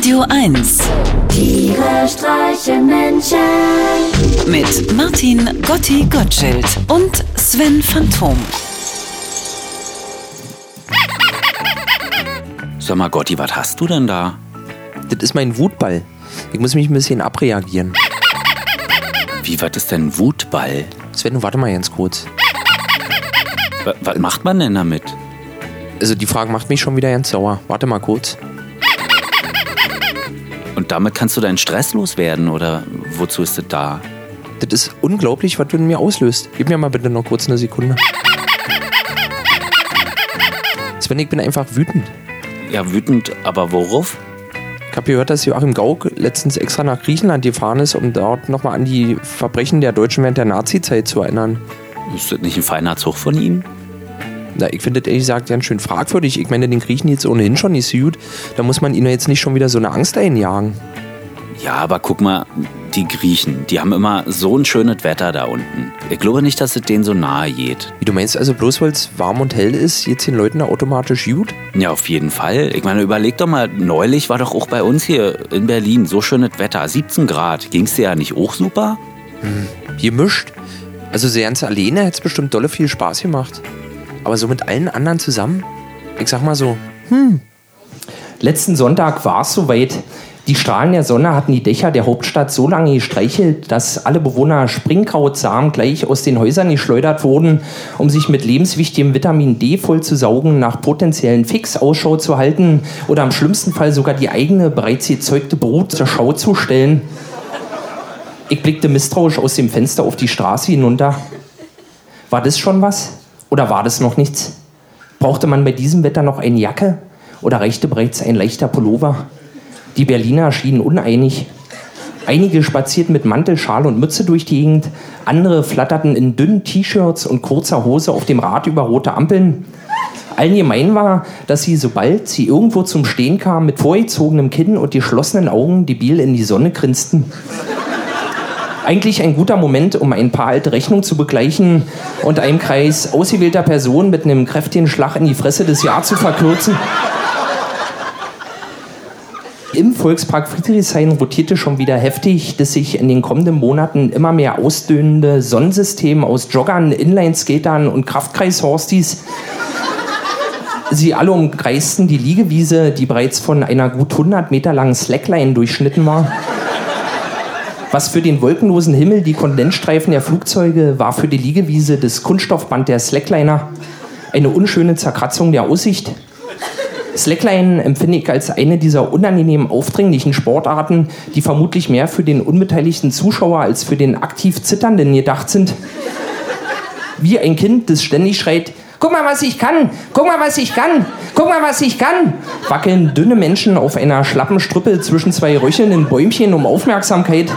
Radio 1 Tiere streichen Menschen. mit Martin Gotti Gottschild und Sven Phantom. Sag mal, Gotti, was hast du denn da? Das ist mein Wutball. Ich muss mich ein bisschen abreagieren. Wie, was ist denn Wutball? Sven, warte mal ganz kurz. Wa- Was macht man denn damit? Also die Frage macht mich schon wieder ganz sauer. Warte mal kurz. Und damit kannst du deinen Stress loswerden oder wozu ist das da? Das ist unglaublich, was du in mir auslöst. Gib mir mal bitte noch kurz eine Sekunde. Sven, ich bin einfach wütend. Ja, wütend, aber worauf? Ich habe gehört, dass Joachim Gauck letztens extra nach Griechenland gefahren ist, um dort nochmal an die Verbrechen der Deutschen während der Nazi-Zeit zu erinnern. Ist das nicht ein feiner Zug von ihm? Na, ich finde das ehrlich gesagt ganz schön fragwürdig. Ich meine, den Griechen jetzt ohnehin schon nicht so gut. Da muss man ihnen jetzt nicht schon wieder so eine Angst einjagen. Ja, aber guck mal, die Griechen, die haben immer so ein schönes Wetter da unten. Ich glaube nicht, dass es denen so nahe geht. Wie du meinst also, bloß weil es warm und hell ist, jetzt den Leuten da automatisch gut? Ja, auf jeden Fall. Ich meine, überleg doch mal, neulich war doch auch bei uns hier in Berlin so schönes Wetter, 17 Grad. Ging's dir ja nicht auch super? Gemischt. Also sehr ganz alleine hätte es bestimmt dolle viel Spaß gemacht. Aber so mit allen anderen zusammen? Ich sag mal so, Letzten Sonntag war es soweit. Die Strahlen der Sonne hatten die Dächer der Hauptstadt so lange gestreichelt, dass alle Bewohner Springkrautsamen gleich aus den Häusern geschleudert wurden, um sich mit lebenswichtigem Vitamin D voll zu saugen, nach potenziellen Fix Ausschau zu halten oder im schlimmsten Fall sogar die eigene bereits gezeugte Brut zur Schau zu stellen. Ich blickte misstrauisch aus dem Fenster auf die Straße hinunter. War das schon was? Oder war das noch nichts? Brauchte man bei diesem Wetter noch eine Jacke? Oder reichte bereits ein leichter Pullover? Die Berliner schienen uneinig. Einige spazierten mit Mantel, Schal und Mütze durch die Gegend, andere flatterten in dünnen T-Shirts und kurzer Hose auf dem Rad über rote Ampeln. Allen gemein war, dass sie, sobald sie irgendwo zum Stehen kamen, mit vorgezogenem Kinn und geschlossenen Augen debil in die Sonne grinsten. Eigentlich ein guter Moment, um ein paar alte Rechnungen zu begleichen und einem Kreis ausgewählter Personen mit einem kräftigen Schlag in die Fresse des Jahr zu verkürzen. Im Volkspark Friedrichshain rotierte schon wieder heftig das sich in den kommenden Monaten immer mehr ausdünnende Sonnensystem aus Joggern, Inlineskatern und Kraftkreishorstis. Sie alle umkreisten die Liegewiese, die bereits von einer gut 100 Meter langen Slackline durchschnitten war. Was für den wolkenlosen Himmel die Kondensstreifen der Flugzeuge war für die Liegewiese das Kunststoffband der Slackliner eine unschöne Zerkratzung der Aussicht. Slackline empfinde ich als eine dieser unangenehmen, aufdringlichen Sportarten, die vermutlich mehr für den unbeteiligten Zuschauer als für den aktiv Zitternden gedacht sind. Wie ein Kind, das ständig schreit, Guck mal, was ich kann! Guck mal, was ich kann! Guck mal, was ich kann! Wackeln dünne Menschen auf einer schlappen Strüppe zwischen zwei röchelnden Bäumchen um Aufmerksamkeit.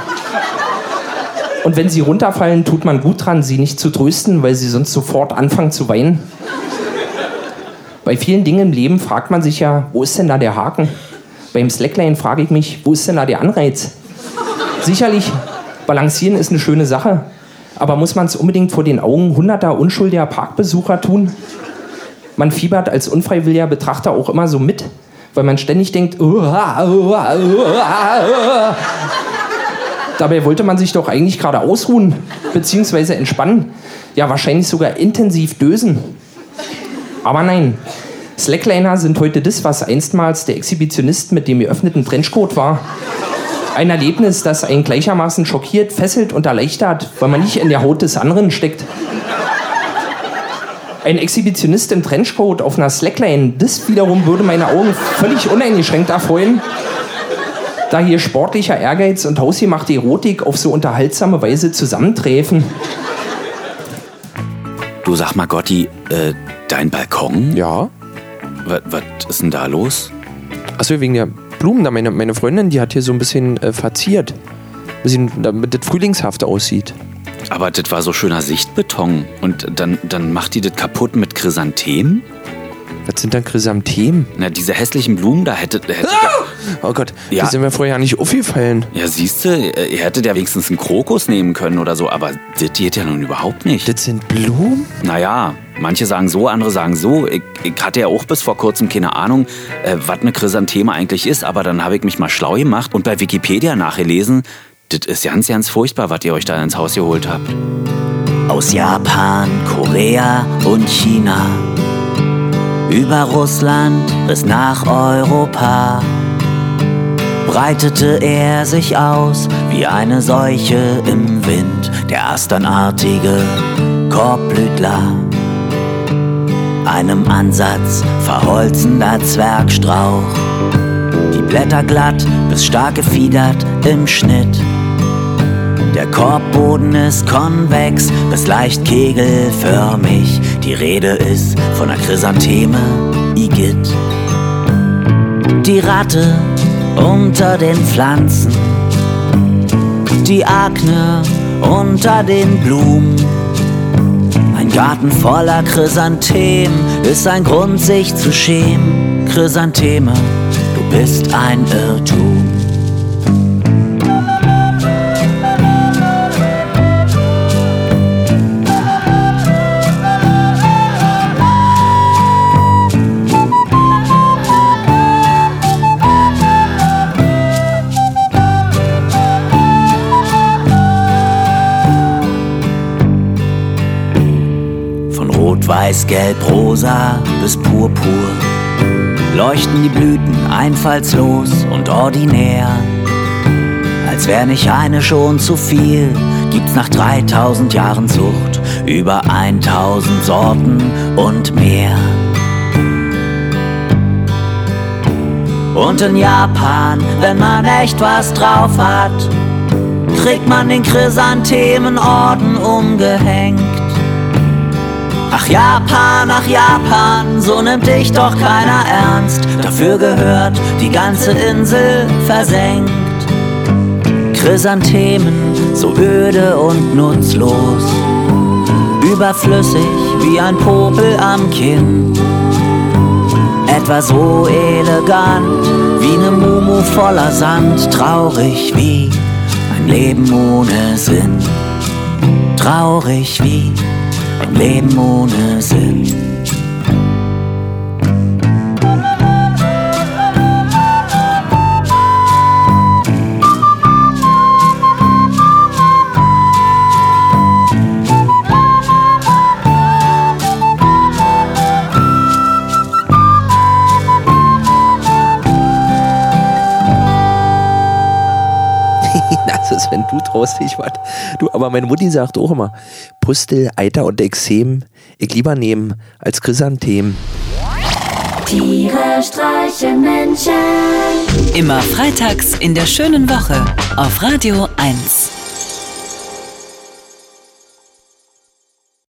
Und wenn sie runterfallen, tut man gut dran, sie nicht zu trösten, weil sie sonst sofort anfangen zu weinen. Bei vielen Dingen im Leben fragt man sich ja, wo ist denn da der Haken? Beim Slackline frage ich mich, wo ist denn da der Anreiz? Sicherlich, balancieren ist eine schöne Sache, aber muss man es unbedingt vor den Augen hunderter unschuldiger Parkbesucher tun? Man fiebert als unfreiwilliger Betrachter auch immer so mit, weil man ständig denkt, "Uah, uah, uah, uah." Dabei wollte man sich doch eigentlich gerade ausruhen, beziehungsweise entspannen, ja wahrscheinlich sogar intensiv dösen. Aber nein, Slackliner sind heute das, was einstmals der Exhibitionist mit dem geöffneten Trenchcoat war. Ein Erlebnis, das einen gleichermaßen schockiert, fesselt und erleichtert, weil man nicht in der Haut des anderen steckt. Ein Exhibitionist im Trenchcoat auf einer Slackline, das wiederum würde meine Augen völlig uneingeschränkt erfreuen, da hier sportlicher Ehrgeiz und hausgemachte Erotik auf so unterhaltsame Weise zusammentreffen. Du sag mal, Gotti, äh, dein Balkon? ja. Was, was ist denn da los? Achso, wegen der Blumen da. Meine, meine Freundin, die hat hier so ein bisschen äh, verziert. Bisschen, damit das frühlingshaft aussieht. Aber das war so schöner Sichtbeton. Und dann, dann macht die das kaputt mit Chrysanthemen? Was sind dann Chrysanthemen? Na, diese hässlichen Blumen, da hätte. hätte Oh Gott, Ja. die sind mir vorher nicht aufgefallen. ja, siehst du, ihr hättet ja wenigstens einen Krokus nehmen können oder so, aber das geht ja nun überhaupt nicht. Das sind Blumen? Naja, Manche sagen so, andere sagen so. Ich, ich hatte ja auch bis vor kurzem keine Ahnung, äh, was eine Chrysantheme eigentlich ist, aber dann habe ich mich mal schlau gemacht und bei Wikipedia nachgelesen. Das ist ganz, ganz furchtbar, was ihr euch da ins Haus geholt habt. Aus Japan, Korea und China, über Russland bis nach Europa, breitete er sich aus wie eine Seuche im Wind, der asternartige Korbblütler. Einem Ansatz verholzender Zwergstrauch, die Blätter glatt bis stark gefiedert im Schnitt. Der Korbboden ist konvex bis leicht kegelförmig. Die Rede ist von der Chrysantheme Igitt. Die Ratte unter den Pflanzen, die Akne unter den Blumen. Garten voller Chrysanthemen ist ein Grund, sich zu schämen. Chrysantheme, du bist ein Irrtum. Weiß, Gelb, Rosa bis Purpur leuchten die Blüten einfallslos und ordinär. Als wär nicht eine schon zu viel, gibt's nach 3000 Jahren Zucht über 1000 Sorten und mehr. Und in Japan, wenn man echt was drauf hat, kriegt man den Chrysanthemenorden umgehängt. Ach Japan, ach Japan, so nimmt dich doch keiner ernst. Dafür gehört die ganze Insel versenkt. Chrysanthemen, so öde und nutzlos. Überflüssig wie ein Popel am Kinn. Etwa so elegant wie ne Mumu voller Sand. Traurig wie ein Leben ohne Sinn. Traurig wie ein Leben ohne Sinn. Also Sven, du traust dich was. Du, aber meine Mutti sagt auch immer, Pustel, Eiter und Exem, ich lieber nehmen als Chrysantem. Tiere streichen Menschen. Immer freitags in der schönen Woche auf Radio 1.